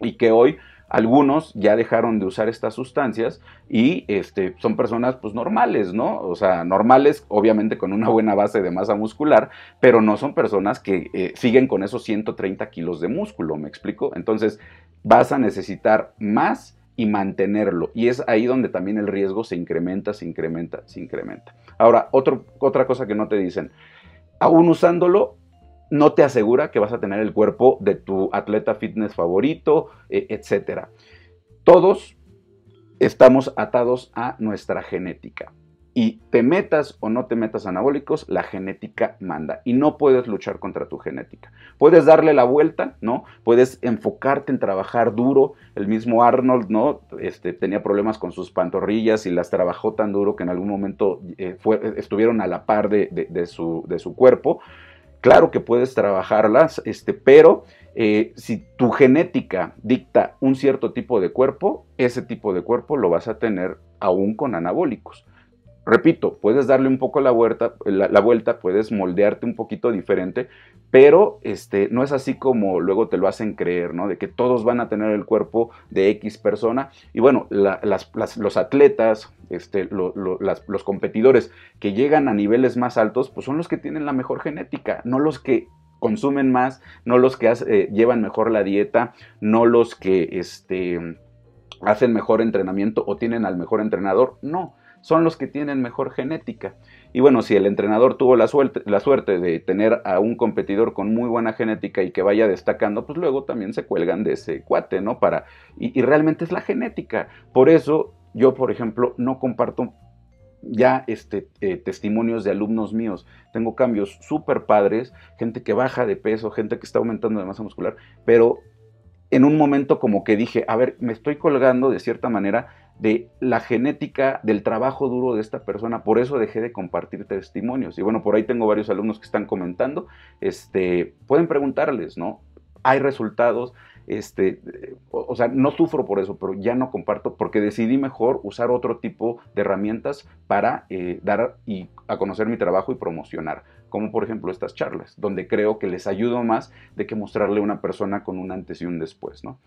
y que hoy algunos ya dejaron de usar estas sustancias y este, son personas pues normales, ¿no? O sea, normales obviamente con una buena base de masa muscular, pero no son personas que eh, siguen con esos 130 kilos de músculo, ¿me explico? Entonces vas a necesitar más y mantenerlo. Y es ahí donde también el riesgo se incrementa, se incrementa, se incrementa. Ahora, otra cosa que no te dicen, aún usándolo, no te asegura que vas a tener el cuerpo de tu atleta fitness favorito, e, etc. Todos estamos atados a nuestra genética. Y te metas o no te metas anabólicos, la genética manda y no puedes luchar contra tu genética. Puedes darle la vuelta, ¿no? Puedes enfocarte en trabajar duro. El mismo Arnold, ¿no? Este, tenía problemas con sus pantorrillas y las trabajó tan duro que en algún momento eh, estuvieron a la par de, su, cuerpo. Claro que puedes trabajarlas, este, pero eh, si tu genética dicta un cierto tipo de cuerpo, ese tipo de cuerpo lo vas a tener aún con anabólicos repito, puedes darle un poco la vuelta, la, vuelta, puedes moldearte un poquito diferente, pero este, no es así como luego te lo hacen creer, ¿no? De que todos van a tener el cuerpo de X persona. Y bueno, los atletas, este, los competidores que llegan a niveles más altos, pues son los que tienen la mejor genética, no los que consumen más, no los que eh, llevan mejor la dieta, no los que este, hacen mejor entrenamiento o tienen al mejor entrenador, no son los que tienen mejor genética. Y bueno, si el entrenador tuvo la suerte, la suerte de tener a un competidor con muy buena genética y que vaya destacando, pues luego también se cuelgan de ese cuate, ¿no? Para, y, realmente es la genética. Por eso yo, por ejemplo, no comparto ya este, eh, testimonios de alumnos míos. Tengo cambios súper padres, gente que baja de peso, gente que está aumentando de masa muscular, pero en un momento como que dije, a ver, me estoy colgando de cierta manera de la genética del trabajo duro de esta persona, por eso dejé de compartir testimonios. Y bueno, por ahí tengo varios alumnos que están comentando, este, pueden preguntarles, ¿no? Hay resultados, este, o, sea, no sufro por eso, pero ya no comparto porque decidí mejor usar otro tipo de herramientas para eh, dar y a conocer mi trabajo y promocionar, como por ejemplo estas charlas, donde creo que les ayudo más de que mostrarle a una persona con un antes y un después, ¿no?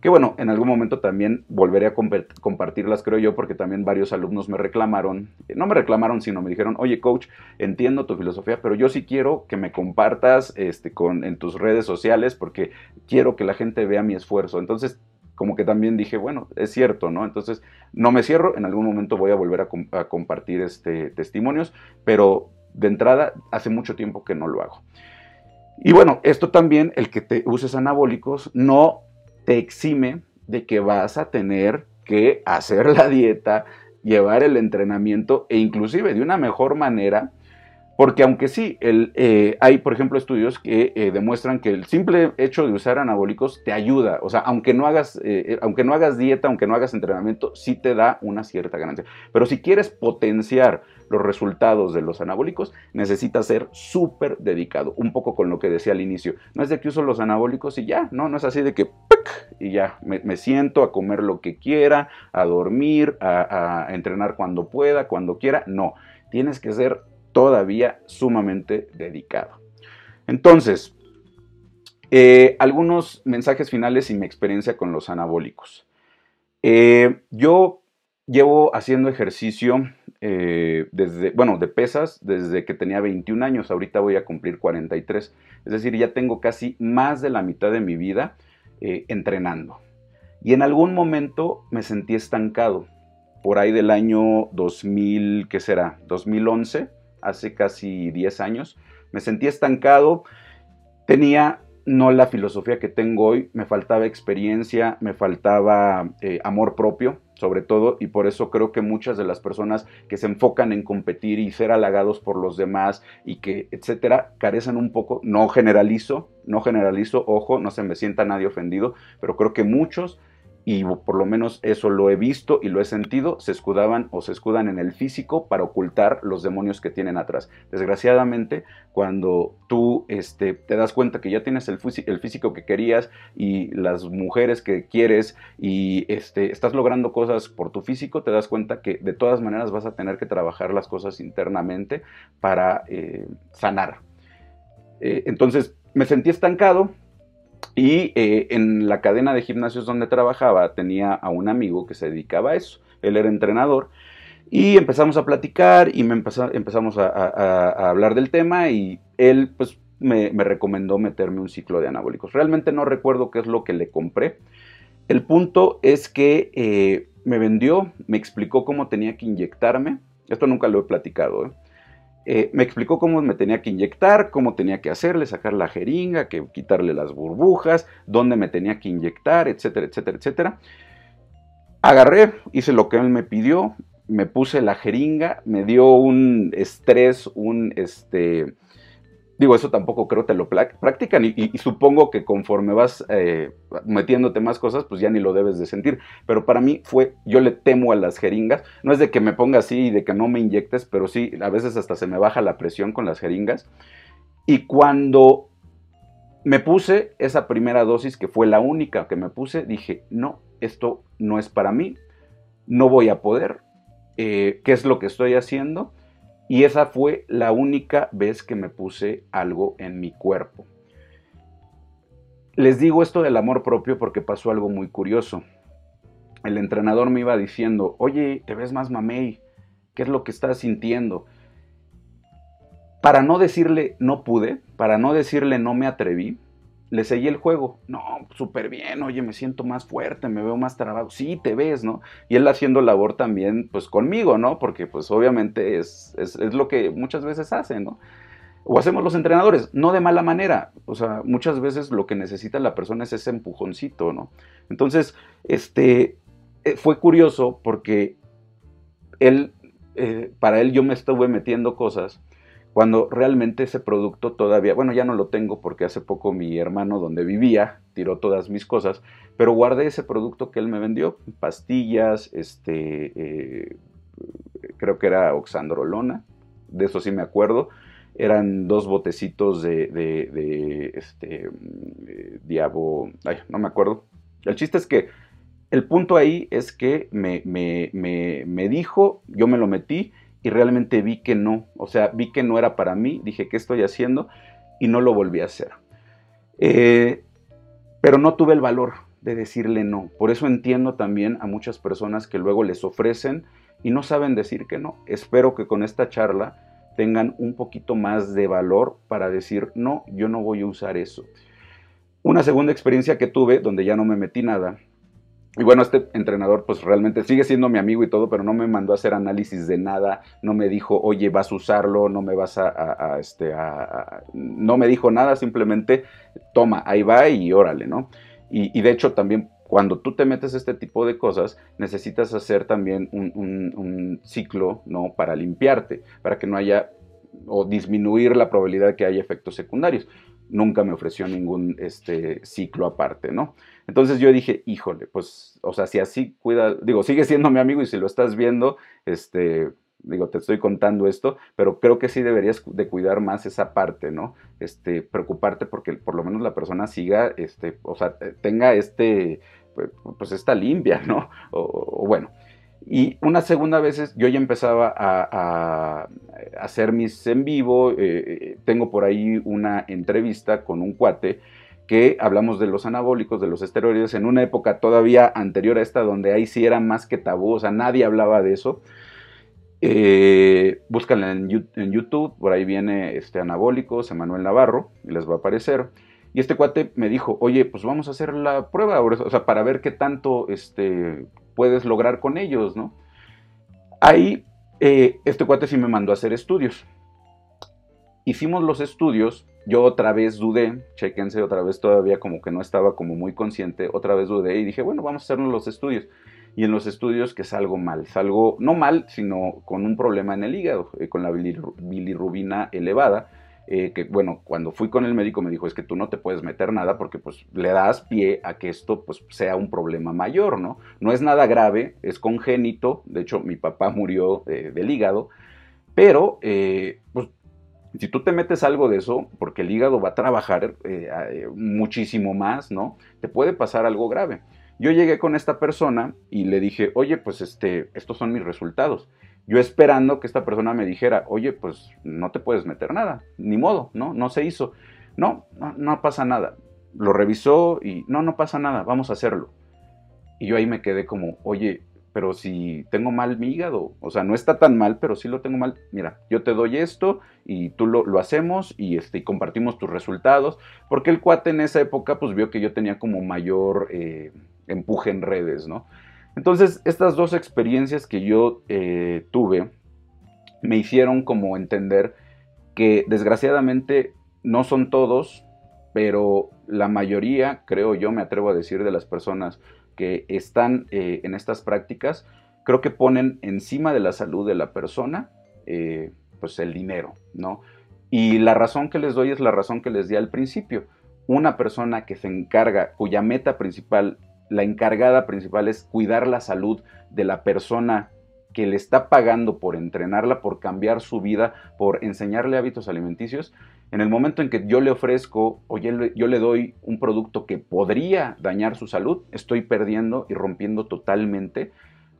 Que bueno, en algún momento también volveré a compartirlas, creo yo, porque también varios alumnos me reclamaron, no me reclamaron, sino me dijeron, oye coach, entiendo tu filosofía, pero yo sí quiero que me compartas este, con, en tus redes sociales porque quiero que la gente vea mi esfuerzo. Entonces, como que también dije, bueno, es cierto, ¿no? Entonces, no me cierro, en algún momento voy a volver a, compartir este, testimonios, pero de entrada, hace mucho tiempo que no lo hago. Y bueno, esto también, el que te uses anabólicos, no te exime de que vas a tener que hacer la dieta, llevar el entrenamiento e inclusive de una mejor manera, porque aunque sí, el, eh, hay por ejemplo estudios que eh, demuestran que el simple hecho de usar anabólicos te ayuda, o sea, aunque no, hagas, eh, aunque no hagas dieta, aunque no hagas entrenamiento, sí te da una cierta ganancia. Pero si quieres potenciar los resultados de los anabólicos, necesitas ser súper dedicado, un poco con lo que decía al inicio. No es de que uso los anabólicos y ya, no, no es así de que y ya me, siento a comer lo que quiera, a dormir, a, entrenar cuando pueda, cuando quiera. No, tienes que ser todavía sumamente dedicado. Entonces, eh, algunos mensajes finales y mi experiencia con los anabólicos. Eh, yo llevo haciendo ejercicio eh, desde, bueno, de pesas desde que tenía 21 años, ahorita voy a cumplir 43, es decir, ya tengo casi más de la mitad de mi vida entrenando. Y en algún momento me sentí estancado, por ahí del año 2000, ¿qué será? 2011, hace casi 10 años, me sentí estancado, tenía no la filosofía que tengo hoy, me faltaba experiencia, me faltaba eh, amor propio, sobre todo, y por eso creo que muchas de las personas que se enfocan en competir y ser halagados por los demás y que, etcétera, carecen un poco, no generalizo, no generalizo, ojo, no se me sienta nadie ofendido, pero creo que muchos y por lo menos eso lo he visto y lo he sentido, se escudaban o se escudan en el físico para ocultar los demonios que tienen atrás. Desgraciadamente, cuando tú este, te das cuenta que ya tienes el, el físico que querías y las mujeres que quieres y este, estás logrando cosas por tu físico, te das cuenta que de todas maneras vas a tener que trabajar las cosas internamente para eh, sanar. Eh, entonces, me sentí estancado, y eh, en la cadena de gimnasios donde trabajaba tenía a un amigo que se dedicaba a eso. Él era entrenador y empezamos a platicar y me empezamos a, hablar del tema y él pues me, recomendó meterme un ciclo de anabólicos. Realmente no recuerdo qué es lo que le compré. El punto es que eh, me vendió, me explicó cómo tenía que inyectarme. Esto nunca lo he platicado. ¿eh? Eh, me explicó cómo me tenía que inyectar, cómo tenía que hacerle, sacar la jeringa, que quitarle las burbujas, dónde me tenía que inyectar, etcétera, etcétera, etcétera. Agarré, hice lo que él me pidió, me puse la jeringa, me dio un estrés, un, este, digo, eso tampoco creo te lo practican y, supongo que conforme vas eh, metiéndote más cosas, pues ya ni lo debes de sentir. Pero para mí fue, yo le temo a las jeringas, no es de que me ponga así y de que no me inyectes, pero sí, a veces hasta se me baja la presión con las jeringas. Y cuando me puse esa primera dosis, que fue la única que me puse, dije, no, esto no es para mí, no voy a poder, eh, ¿qué es lo que estoy haciendo? Y esa fue la única vez que me puse algo en mi cuerpo. Les digo esto del amor propio porque pasó algo muy curioso. El entrenador me iba diciendo, oye, te ves más mamey, ¿qué es lo que estás sintiendo? Para no decirle no pude, para no decirle no me atreví, le seguí el juego. No, súper bien, oye, me siento más fuerte, me veo más trabado. Sí, te ves, ¿no? Y él haciendo labor también, pues conmigo, ¿no? Porque pues obviamente es, es, lo que muchas veces hacen, ¿no? O hacemos los entrenadores, no de mala manera. O sea, muchas veces lo que necesita la persona es ese empujoncito, ¿no? Entonces, este, eh, fue curioso porque él, eh, para él yo me estuve metiendo cosas cuando realmente ese producto todavía, bueno, ya no lo tengo porque hace poco mi hermano donde vivía tiró todas mis cosas, pero guardé ese producto que él me vendió, pastillas, este, eh, creo que era oxandrolona, de eso sí me acuerdo, eran dos botecitos de, de, este, eh, diabo, ay, no me acuerdo. El chiste es que el punto ahí es que me, me, me, me dijo, yo me lo metí, y realmente vi que no, o sea, vi que no era para mí, dije, ¿qué estoy haciendo? Y no lo volví a hacer. Eh, pero no tuve el valor de decirle no. Por eso entiendo también a muchas personas que luego les ofrecen y no saben decir que no. Espero que con esta charla tengan un poquito más de valor para decir, no, yo no voy a usar eso. Una segunda experiencia que tuve, donde ya no me metí nada, y bueno, este entrenador pues realmente sigue siendo mi amigo y todo, pero no me mandó a hacer análisis de nada, no me dijo, oye, vas a usarlo, no me vas a, este, no me dijo nada, simplemente toma, ahí va y órale, ¿no? Y, de hecho también cuando tú te metes este tipo de cosas, necesitas hacer también un, un ciclo, ¿no? Para limpiarte, para que no haya o disminuir la probabilidad de que haya efectos secundarios. Nunca me ofreció ningún este, ciclo aparte, ¿no? Entonces yo dije, híjole, pues, o sea, si así cuida, digo, sigue siendo mi amigo y si lo estás viendo, este, digo, te estoy contando esto, pero creo que sí deberías de cuidar más esa parte, ¿no? Este, preocuparte porque por lo menos la persona siga, este, o sea, tenga este, pues, pues esta limpia, ¿no? O, bueno. Y una segunda vez yo ya empezaba a, hacer mis en vivo, eh, eh, tengo por ahí una entrevista con un cuate, que hablamos de los anabólicos, de los esteroides, en una época todavía anterior a esta, donde ahí sí era más que tabú, o sea, nadie hablaba de eso. Eh, en, YouTube, por ahí viene este anabólicos, Emanuel Navarro, y les va a aparecer. Y este cuate me dijo, oye, pues vamos a hacer la prueba, o sea, para ver qué tanto este, puedes lograr con ellos, ¿no? Ahí, eh, este cuate sí me mandó a hacer estudios. Hicimos los estudios yo otra vez dudé, chequense otra vez todavía como que no estaba como muy consciente, otra vez dudé y dije, bueno, vamos a hacernos los estudios. Y en los estudios que salgo mal, salgo no mal, sino con un problema en el hígado, eh, con la bilirrubina elevada, eh, que bueno, cuando fui con el médico me dijo, es que tú no te puedes meter nada porque pues le das pie a que esto pues sea un problema mayor, ¿no? No es nada grave, es congénito, de hecho mi papá murió eh, del hígado, pero pues si tú te metes algo de eso, porque el hígado va a trabajar eh, eh, muchísimo más, ¿no? Te puede pasar algo grave. Yo llegué con esta persona y le dije, oye, pues este, estos son mis resultados. Yo esperando que esta persona me dijera, oye, pues no te puedes meter nada, ni modo, ¿no? No se hizo. No, no, no pasa nada. Lo revisó y no, no pasa nada, vamos a hacerlo. Y yo ahí me quedé como, oye, pero si tengo mal mi hígado, o sea, no está tan mal, pero sí lo tengo mal, mira, yo te doy esto y tú lo, hacemos y, este, compartimos tus resultados, porque el cuate en esa época pues vio que yo tenía como mayor eh, empuje en redes, ¿no? Entonces, estas dos experiencias que yo eh, tuve me hicieron como entender que desgraciadamente no son todos, pero la mayoría, creo yo, me atrevo a decir, de las personas que están eh, en estas prácticas creo que ponen encima de la salud de la persona, eh, pues el dinero, ¿no? Y la razón que les doy es la razón que les di al principio. Una persona que se encarga, cuya meta principal, la encargada principal es cuidar la salud de la persona que le está pagando por entrenarla, por cambiar su vida, por enseñarle hábitos alimenticios, en el momento en que yo le ofrezco o yo le, doy un producto que podría dañar su salud, estoy perdiendo y rompiendo totalmente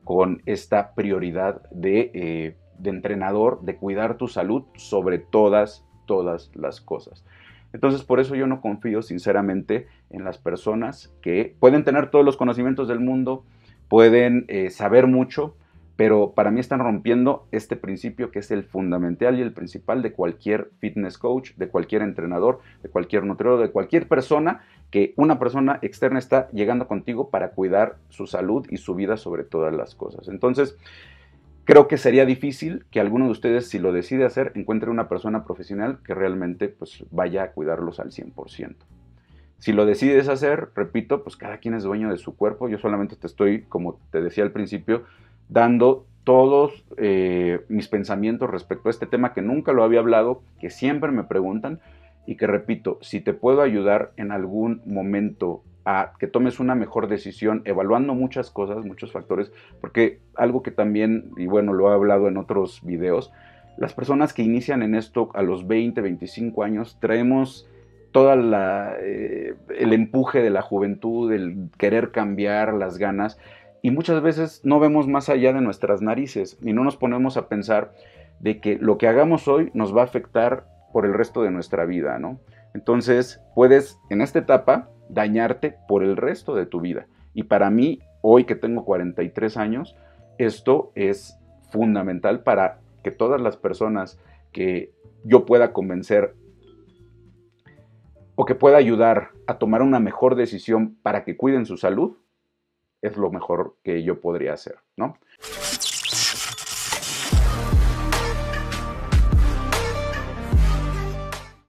con esta prioridad de, eh, de entrenador, de cuidar tu salud sobre todas, todas las cosas. Entonces, por eso yo no confío sinceramente en las personas que pueden tener todos los conocimientos del mundo, pueden eh, saber mucho, pero para mí están rompiendo este principio que es el fundamental y el principal de cualquier fitness coach, de cualquier entrenador, de cualquier nutriólogo, de cualquier persona que una persona externa está llegando contigo para cuidar su salud y su vida sobre todas las cosas. Entonces, creo que sería difícil que alguno de ustedes, si lo decide hacer, encuentre una persona profesional que realmente pues, vaya a cuidarlos al 100%. Si lo decides hacer, repito, pues cada quien es dueño de su cuerpo. Yo solamente te estoy, como te decía al principio, dando todos eh, mis pensamientos respecto a este tema que nunca lo había hablado, que siempre me preguntan y que repito, si te puedo ayudar en algún momento a que tomes una mejor decisión, evaluando muchas cosas, muchos factores, porque algo que también, y bueno, lo he hablado en otros videos, las personas que inician en esto a los 20, 25 años, traemos todo eh, el empuje de la juventud, el querer cambiar, las ganas, y muchas veces no vemos más allá de nuestras narices y no nos ponemos a pensar de que lo que hagamos hoy nos va a afectar por el resto de nuestra vida, ¿no? Entonces, puedes en esta etapa dañarte por el resto de tu vida. Y para mí, hoy que tengo 43 años, esto es fundamental para que todas las personas que yo pueda convencer o que pueda ayudar a tomar una mejor decisión para que cuiden su salud, es lo mejor que yo podría hacer, ¿no?